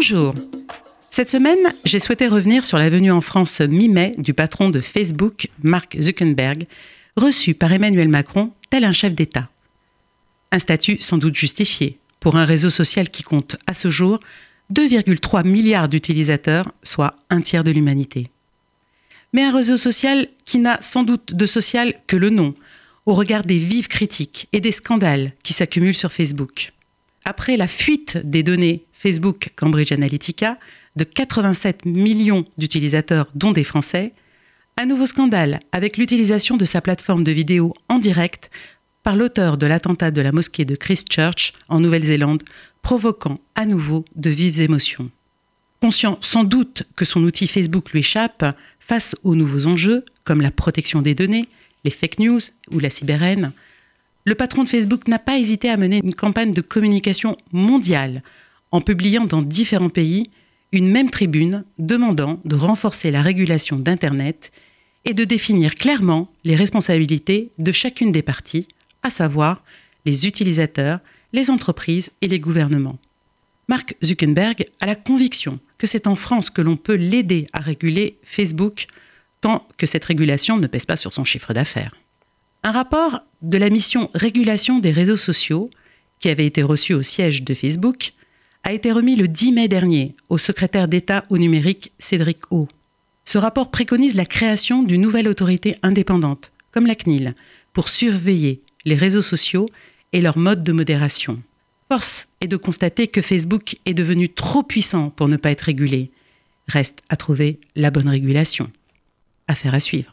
Bonjour. Cette semaine, j'ai souhaité revenir sur la venue en France mi-mai du patron de Facebook, Mark Zuckerberg, reçu par Emmanuel Macron tel un chef d'État. Un statut sans doute justifié pour un réseau social qui compte à ce jour 2,3 milliards d'utilisateurs, soit un tiers de l'humanité. Mais un réseau social qui n'a sans doute de social que le nom, au regard des vives critiques et des scandales qui s'accumulent sur Facebook. Après la fuite des données Facebook Cambridge Analytica de 87 millions d'utilisateurs, dont des Français, un nouveau scandale avec l'utilisation de sa plateforme de vidéo en direct par l'auteur de l'attentat de la mosquée de Christchurch en Nouvelle-Zélande, provoquant à nouveau de vives émotions. Conscient sans doute que son outil Facebook lui échappe face aux nouveaux enjeux comme la protection des données, les fake news ou la cyberhaine, le patron de Facebook n'a pas hésité à mener une campagne de communication mondiale en publiant dans différents pays une même tribune demandant de renforcer la régulation d'Internet et de définir clairement les responsabilités de chacune des parties, à savoir les utilisateurs, les entreprises et les gouvernements. Mark Zuckerberg a la conviction que c'est en France que l'on peut l'aider à réguler Facebook tant que cette régulation ne pèse pas sur son chiffre d'affaires. Un rapport de la mission Régulation des réseaux sociaux, qui avait été reçu au siège de Facebook, a été remis le 10 mai dernier au secrétaire d'État au numérique Cédric O. Ce rapport préconise la création d'une nouvelle autorité indépendante, comme la CNIL, pour surveiller les réseaux sociaux et leur mode de modération. Force est de constater que Facebook est devenu trop puissant pour ne pas être régulé. Reste à trouver la bonne régulation. Affaire à suivre.